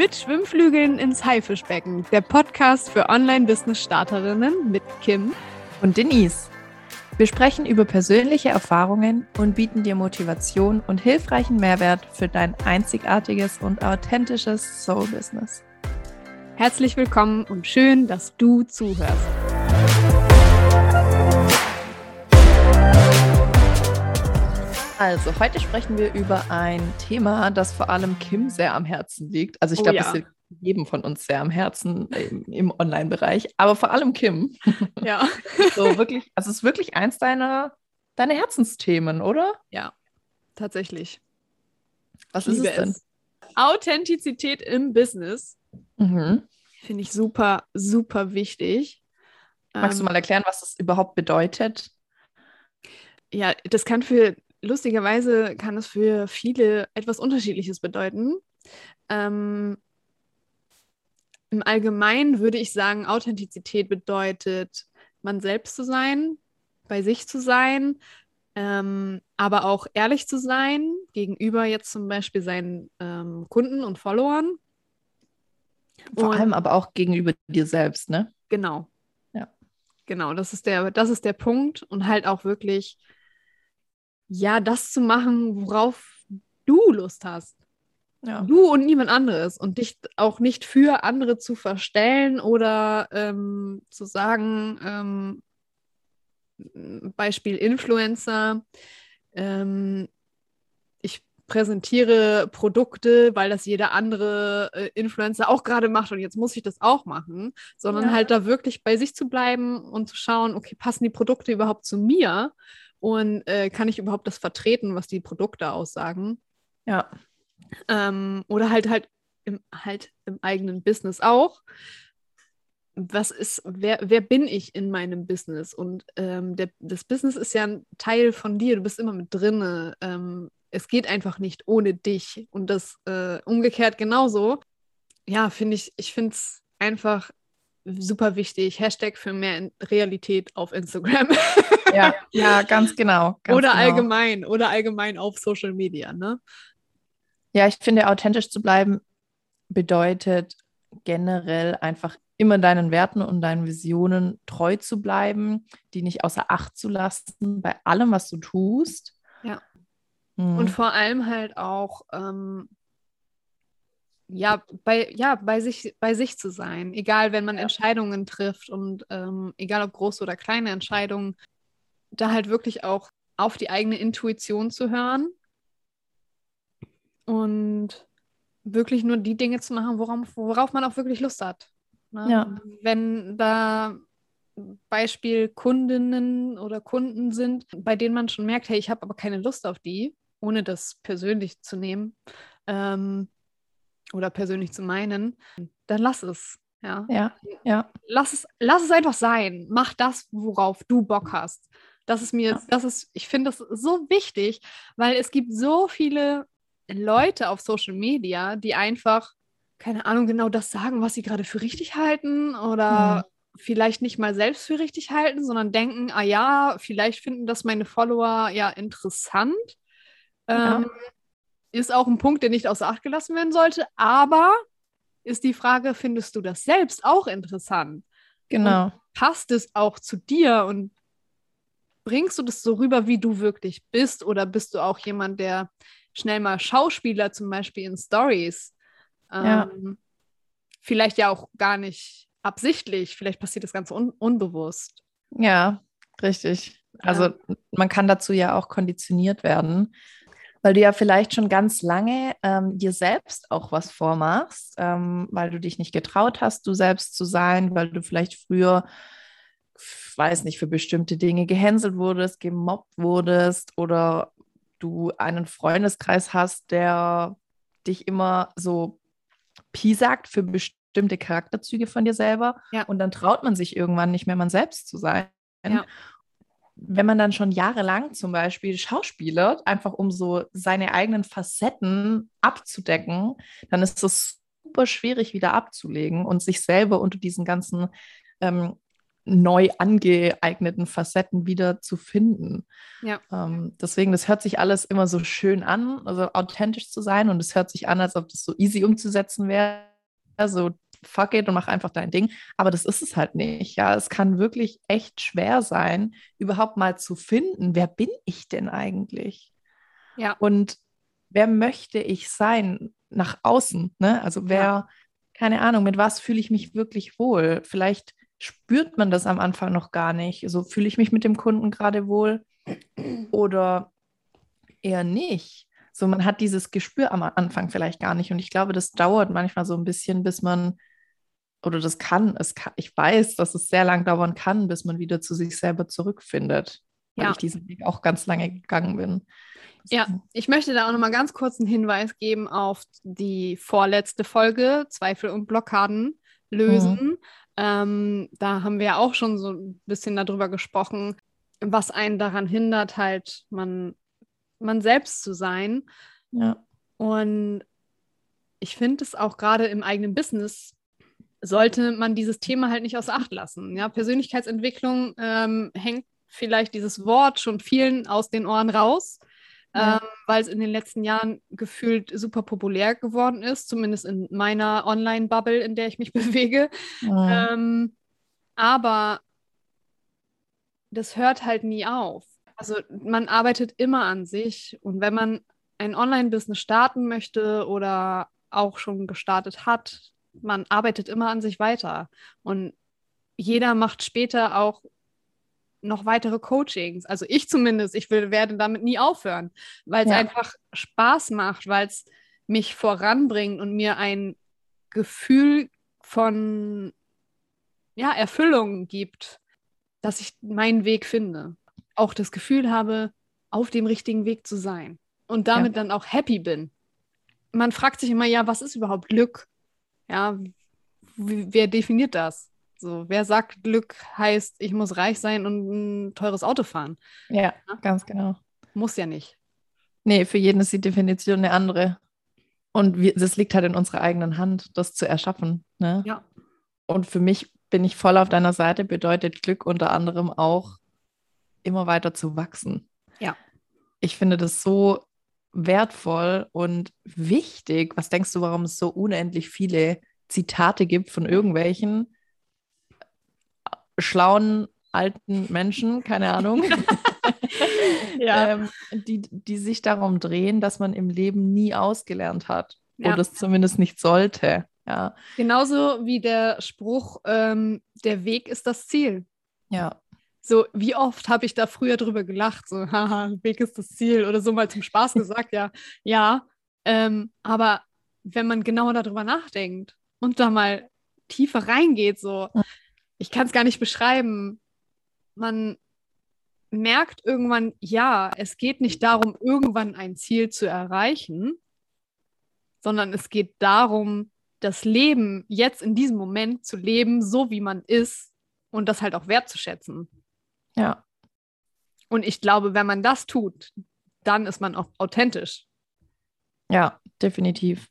Mit Schwimmflügeln ins Haifischbecken, der Podcast für Online-Business-Starterinnen mit Kim und Denise. Wir sprechen über persönliche Erfahrungen und bieten dir Motivation und hilfreichen Mehrwert für dein einzigartiges und authentisches Soul-Business. Herzlich willkommen und schön, dass du zuhörst. Also, heute sprechen wir über ein Thema, das vor allem Kim sehr am Herzen liegt. Also, ich Oh glaube, ja. es liegt jedem von uns sehr am Herzen im, im Online-Bereich, aber vor allem Kim. Ja. So wirklich, also es ist wirklich eins deiner, deiner Herzensthemen, oder? Ja, tatsächlich. Was ist es denn? Authentizität im Business Mhm. finde ich super, super wichtig. Magst du Ähm, mal erklären, was das überhaupt bedeutet? Ja, das kann für, lustigerweise kann es für viele etwas Unterschiedliches bedeuten. Ähm, Im Allgemeinen würde ich sagen, Authentizität bedeutet, man selbst zu sein, bei sich zu sein, ähm, aber auch ehrlich zu sein gegenüber jetzt zum Beispiel seinen ähm, Kunden und Followern. Vor Und- allem aber auch gegenüber dir selbst, ne? Genau. Ja. Genau, das ist der, das ist der Punkt und halt auch wirklich, ja, das zu machen, worauf du Lust hast. Ja. Du und niemand anderes und dich auch nicht für andere zu verstellen oder ähm, zu sagen, ähm, Beispiel Influencer, ähm, ich präsentiere Produkte, weil das jeder andere äh, Influencer auch gerade macht und jetzt muss ich das auch machen, sondern Ja. halt da wirklich bei sich zu bleiben und zu schauen, okay, passen die Produkte überhaupt zu mir und äh, kann ich überhaupt das vertreten, was die Produkte aussagen? Ja. ähm, oder halt halt im, halt im eigenen Business auch. Was ist, wer, wer bin ich in meinem Business? Und ähm, der, das Business ist ja ein Teil von dir, du bist immer mit drinne. Ähm, es geht einfach nicht ohne dich. Und das äh, umgekehrt genauso. Ja, finde ich, ich finde es einfach super wichtig. Hashtag für mehr Realität auf Instagram. Ja, ja, ganz genau. Ganz oder genau. allgemein, oder allgemein auf Social Media, ne? Ja, ich finde, authentisch zu bleiben bedeutet generell einfach immer deinen Werten und deinen Visionen treu zu bleiben, die nicht außer Acht zu lassen bei allem, was du tust. Ja. Mhm. Und vor allem halt auch, ähm, ja, bei, ja, bei sich, bei sich zu sein. Egal, wenn man Ja. Entscheidungen trifft und ähm, egal ob große oder kleine Entscheidungen, da halt wirklich auch auf die eigene Intuition zu hören und wirklich nur die Dinge zu machen, worauf, worauf man auch wirklich Lust hat. Ne? Ja. Wenn da Beispiel Kundinnen oder Kunden sind, bei denen man schon merkt, hey, ich habe aber keine Lust auf die, ohne das persönlich zu nehmen ähm, oder persönlich zu meinen, dann lass es. Ja. ja, ja, Lass es, lass es einfach sein. Mach das, worauf du Bock hast. Das ist mir, Ja. das ist, ich finde das so wichtig, weil es gibt so viele Leute auf Social Media, die einfach, keine Ahnung, genau das sagen, was sie gerade für richtig halten oder vielleicht nicht mal selbst für richtig halten, sondern denken, ah ja, vielleicht finden das meine Follower ja interessant. Ja. Ähm, ist auch ein Punkt, der nicht außer Acht gelassen werden sollte, aber ist die Frage, findest du das selbst auch interessant? genau. Passt es auch zu dir und bringst du das so rüber, wie du wirklich bist? Oder bist du auch jemand, der schnell mal Schauspieler zum Beispiel in Stories, Ja. ähm, vielleicht ja auch gar nicht absichtlich, vielleicht passiert das ganz un unbewusst. Ja, richtig. Also man kann dazu ja auch konditioniert werden, weil du ja vielleicht schon ganz lange ähm, dir selbst auch was vormachst, ähm, weil du dich nicht getraut hast, du selbst zu sein, weil du vielleicht früher, weiß nicht, für bestimmte Dinge gehänselt wurdest, gemobbt wurdest oder du einen Freundeskreis hast, der dich immer so piesackt für bestimmte Charakterzüge von dir selber. Ja. Und dann traut man sich irgendwann nicht mehr, man selbst zu sein. Ja. Wenn man dann schon jahrelang zum Beispiel schauspielert, einfach um so seine eigenen Facetten abzudecken, dann ist es super schwierig wieder abzulegen und sich selber unter diesen ganzen ähm, neu angeeigneten Facetten wieder zu finden. Ja. Ähm, deswegen, das hört sich alles immer so schön an, also authentisch zu sein und es hört sich an, als ob das so easy umzusetzen wäre. so fuck it und mach einfach dein Ding. Aber das ist es halt nicht. Ja, es kann wirklich echt schwer sein, überhaupt mal zu finden, wer bin ich denn eigentlich? Ja. Und wer möchte ich sein nach außen? Ne? Also wer, ja. keine Ahnung, mit was fühle ich mich wirklich wohl? Vielleicht spürt man das am Anfang noch gar nicht. So fühle ich mich mit dem Kunden gerade wohl oder eher nicht. So, man hat dieses Gespür am Anfang vielleicht gar nicht. Und ich glaube, das dauert manchmal so ein bisschen, bis man, oder das kann, es kann, ich weiß, dass es sehr lang dauern kann, bis man wieder zu sich selber zurückfindet, weil ja. ich diesen Weg auch ganz lange gegangen bin. Ja, ich möchte da auch nochmal ganz kurz einen Hinweis geben auf die vorletzte Folge, Zweifel und Blockaden lösen. Mhm. Ähm, da haben wir auch schon so ein bisschen darüber gesprochen, was einen daran hindert, halt man, man selbst zu sein. Ja. Und ich finde es auch gerade im eigenen Business sollte man dieses Thema halt nicht außer Acht lassen. Ja, Persönlichkeitsentwicklung ähm, hängt vielleicht dieses Wort schon vielen aus den Ohren raus ja. ähm, weil es in den letzten Jahren gefühlt super populär geworden ist, zumindest in meiner Online-Bubble, in der ich mich bewege. Ja. Ähm, aber das hört halt nie auf. Also man arbeitet immer an sich und wenn man ein Online-Business starten möchte oder auch schon gestartet hat, man arbeitet immer an sich weiter. Und jeder macht später auch noch weitere Coachings. Also ich zumindest, ich will, werde damit nie aufhören, weil es ja. einfach Spaß macht, weil es mich voranbringt und mir ein Gefühl von ja, Erfüllung gibt, dass ich meinen Weg finde. Auch das Gefühl habe, auf dem richtigen Weg zu sein und damit ja. dann auch happy bin. Man fragt sich immer, ja, was ist überhaupt Glück? Ja, wer definiert das? So, wer sagt, Glück heißt, ich muss reich sein und ein teures Auto fahren? Ja, ja? ganz genau. Muss ja nicht. Nee, für jeden ist die Definition eine andere. Und es liegt halt in unserer eigenen Hand, das zu erschaffen. Ne? Ja. Und für mich bin ich voll auf deiner Seite, bedeutet Glück unter anderem auch, immer weiter zu wachsen. Ja. Ich finde das so wertvoll und wichtig. Was denkst du, warum es so unendlich viele Zitate gibt von irgendwelchen, schlauen alten Menschen, keine Ahnung, ja. ähm, die, die sich darum drehen, dass man im Leben nie ausgelernt hat ja. oder es zumindest nicht sollte. Ja. Genauso wie der Spruch, ähm, der Weg ist das Ziel. Ja. So, wie oft habe ich da früher drüber gelacht, so, haha, Weg ist das Ziel oder so mal zum Spaß gesagt, ja, ja. Ähm, aber wenn man genauer darüber nachdenkt und da mal tiefer reingeht, so, ich kann es gar nicht beschreiben. Man merkt irgendwann, ja, es geht nicht darum, irgendwann ein Ziel zu erreichen, sondern es geht darum, das Leben jetzt in diesem Moment zu leben, so wie man ist und das halt auch wertzuschätzen. Ja. Und ich glaube, wenn man das tut, dann ist man auch authentisch. Ja, definitiv.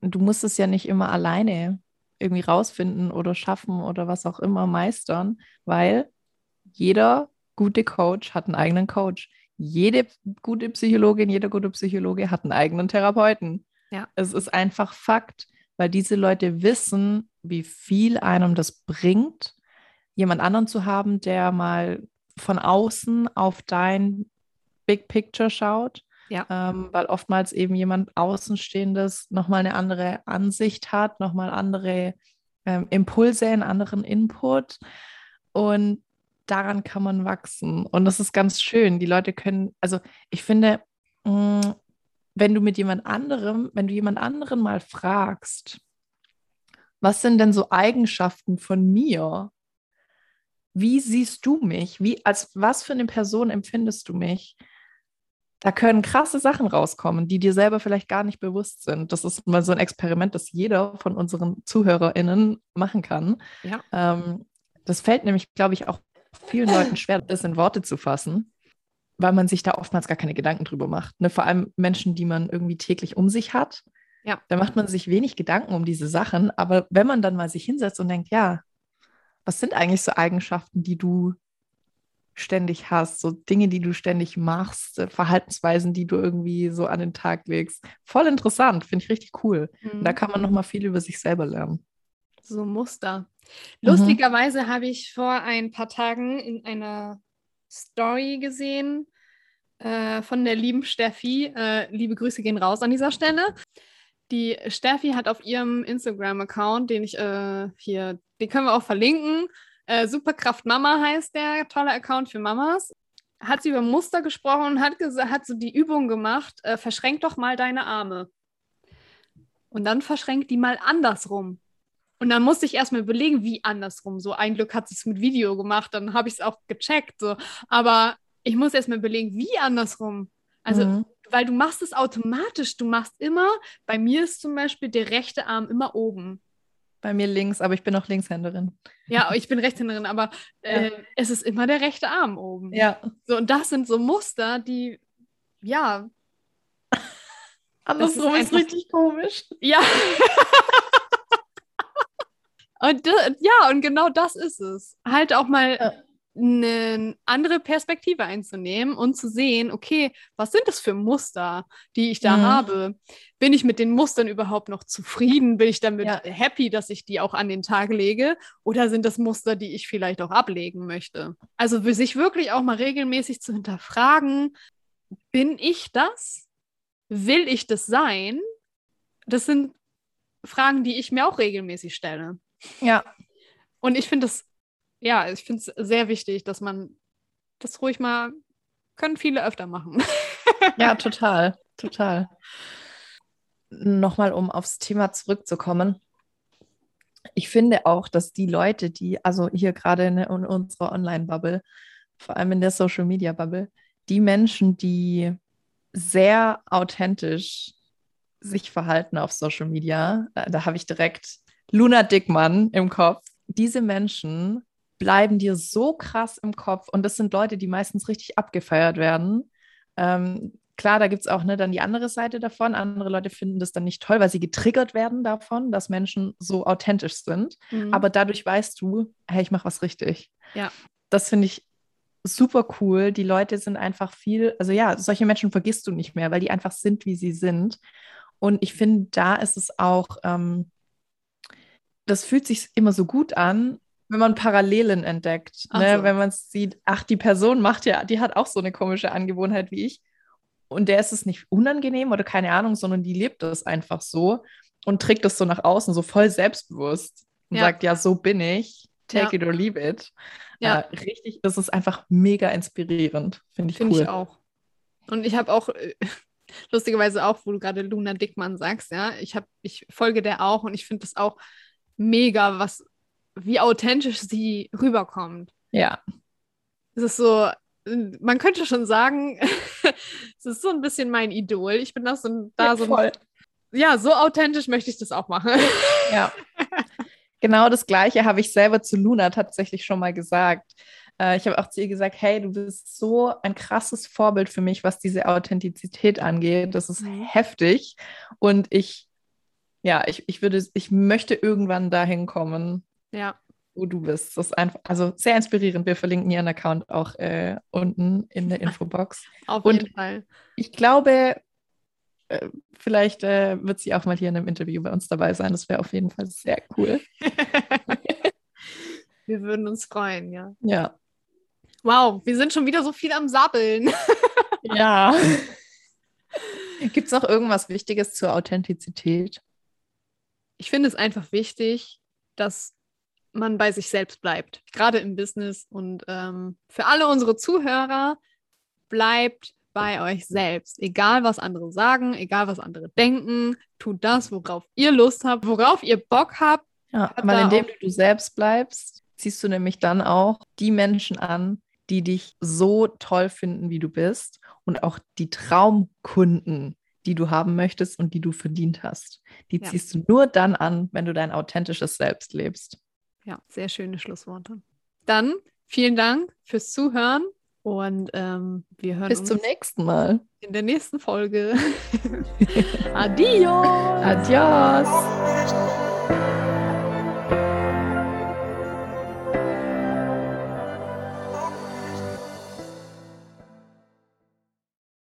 Du musst es ja nicht immer alleine irgendwie rausfinden oder schaffen oder was auch immer meistern, weil jeder gute Coach hat einen eigenen Coach. Jede gute Psychologin, jeder gute Psychologe hat einen eigenen Therapeuten. Ja. Es ist einfach Fakt, weil diese Leute wissen, wie viel einem das bringt, jemand anderen zu haben, der mal von außen auf dein Big Picture schaut ja. Ähm, weil oftmals eben jemand Außenstehendes nochmal eine andere Ansicht hat, nochmal andere ähm, Impulse, einen anderen Input. Und daran kann man wachsen. Und das ist ganz schön. Die Leute können, also ich finde, mh, mm, wenn du mit jemand anderem, wenn du jemand anderen mal fragst, was sind denn so Eigenschaften von mir? Wie siehst du mich? Wie, als was für eine Person empfindest du mich? da können krasse Sachen rauskommen, die dir selber vielleicht gar nicht bewusst sind. Das ist mal so ein Experiment, das jeder von unseren ZuhörerInnen machen kann. Ja. Ähm, das fällt nämlich, glaube ich, auch vielen Leuten schwer, das in Worte zu fassen, weil man sich da oftmals gar keine Gedanken drüber macht. Ne? Vor allem Menschen, die man irgendwie täglich um sich hat. Ja. Da macht man sich wenig Gedanken um diese Sachen. Aber wenn man dann mal sich hinsetzt und denkt, ja, was sind eigentlich so Eigenschaften, die du ständig hast, so Dinge, die du ständig machst, äh, Verhaltensweisen, die du irgendwie so an den Tag legst. Voll interessant, finde ich richtig cool. Mhm. Da kann man noch mal viel über sich selber lernen. So Muster. Mhm. Lustigerweise habe ich vor ein paar Tagen in einer Story gesehen äh, von der lieben Steffi. Äh, liebe Grüße gehen raus an dieser Stelle. Die Steffi hat auf ihrem Instagram-Account, den ich äh, hier, den können wir auch verlinken, äh, Superkraft Mama heißt der, toller Account für Mamas. Hat sie über Muster gesprochen und hat, hat so die Übung gemacht, äh, verschränk doch mal deine Arme. Und dann verschränkt die mal andersrum. Und dann musste ich erstmal überlegen, wie andersrum. So ein Glück hat sie es mit Video gemacht, dann habe ich es auch gecheckt. So. Aber ich muss erstmal überlegen, wie andersrum. Also, mhm. weil du machst es automatisch. Du machst immer, bei mir ist zum Beispiel der rechte Arm immer oben. Bei mir links, aber ich bin auch Linkshänderin. Ja, ich bin Rechtshänderin, aber äh, ja. es ist immer der rechte Arm oben. Ja. So, und das sind so Muster, die, ja. Andersrum ist, ist richtig komisch. Ja. Und ja, und genau das ist es. Halt auch mal ja. Eine andere Perspektive einzunehmen und zu sehen, okay, was sind das für Muster, die ich da mhm. habe? Bin ich mit den Mustern überhaupt noch zufrieden? Bin ich damit ja. happy, dass ich die auch an den Tag lege? Oder sind das Muster, die ich vielleicht auch ablegen möchte? Also für sich wirklich auch mal regelmäßig zu hinterfragen, bin ich das? Will ich das sein? Das sind Fragen, die ich mir auch regelmäßig stelle. Ja. Und ich finde es, ja, ich finde es sehr wichtig, dass man das ruhig mal, können viele öfter machen. ja, total, total. Nochmal, um aufs Thema zurückzukommen. Ich finde auch, dass die Leute, die, also hier gerade in, in unserer Online-Bubble, vor allem in der Social-Media-Bubble, die Menschen, die sehr authentisch sich verhalten auf Social Media, da, da habe ich direkt Luna Dickmann im Kopf. Diese Menschen bleiben dir so krass im Kopf und das sind Leute, die meistens richtig abgefeiert werden. Ähm, klar, da gibt es auch ne, dann die andere Seite davon. Andere Leute finden das dann nicht toll, weil sie getriggert werden davon, dass Menschen so authentisch sind. Mhm. Aber dadurch weißt du, hey, ich mache was richtig. Ja. Das finde ich super cool. Die Leute sind einfach viel, also ja, solche Menschen vergisst du nicht mehr, weil die einfach sind, wie sie sind. Und ich finde, da ist es auch, ähm, das fühlt sich immer so gut an, wenn man Parallelen entdeckt. Ne? So. Wenn man sieht, ach, die Person macht ja, die hat auch so eine komische Angewohnheit wie ich. Und der ist es nicht unangenehm oder keine Ahnung, sondern die lebt das einfach so und trägt das so nach außen, so voll selbstbewusst und ja. sagt, ja, so bin ich, take ja. it or leave it. Ja. Äh, richtig, das ist einfach mega inspirierend, finde ich find cool. Finde ich auch. Und ich habe auch, äh, lustigerweise auch, wo du gerade Luna Dickmann sagst, ja, ich, hab, ich folge der auch und ich finde das auch mega, was, wie authentisch sie rüberkommt. Ja. Es ist so, man könnte schon sagen, es ist so ein bisschen mein Idol. Ich bin das so, da ja, so. Voll. Ja, so authentisch möchte ich das auch machen. Ja. Genau das Gleiche habe ich selber zu Luna tatsächlich schon mal gesagt. Äh, ich habe auch zu ihr gesagt, hey, du bist so ein krasses Vorbild für mich, was diese Authentizität angeht. Das ist heftig. Und ich ja, ich, ich würde, ich möchte irgendwann dahin kommen, ja. wo du bist. Das ist einfach, also sehr inspirierend. Wir verlinken ihren Account auch äh, unten in der Infobox. Auf Und jeden Fall. Ich glaube, äh, vielleicht äh, wird sie auch mal hier in einem Interview bei uns dabei sein. Das wäre auf jeden Fall sehr cool. wir würden uns freuen, ja. Ja. Wow, wir sind schon wieder so viel am Sabbeln. ja. Gibt es noch irgendwas Wichtiges zur Authentizität? ich finde es einfach wichtig, dass man bei sich selbst bleibt, gerade im Business. Und ähm, für alle unsere Zuhörer, bleibt bei euch selbst. Egal, was andere sagen, egal, was andere denken, tut das, worauf ihr Lust habt, worauf ihr Bock habt. Ja, weil indem du du selbst bleibst, ziehst du nämlich dann auch die Menschen an, die dich so toll finden, wie du bist und auch die Traumkunden, die du haben möchtest und die du verdient hast. Die ja. ziehst du nur dann an, wenn du dein authentisches Selbst lebst. Ja, sehr schöne Schlussworte. Dann vielen Dank fürs Zuhören und ähm, wir hören Bis uns zum nächsten Mal. In der nächsten Folge. Adios. Adios.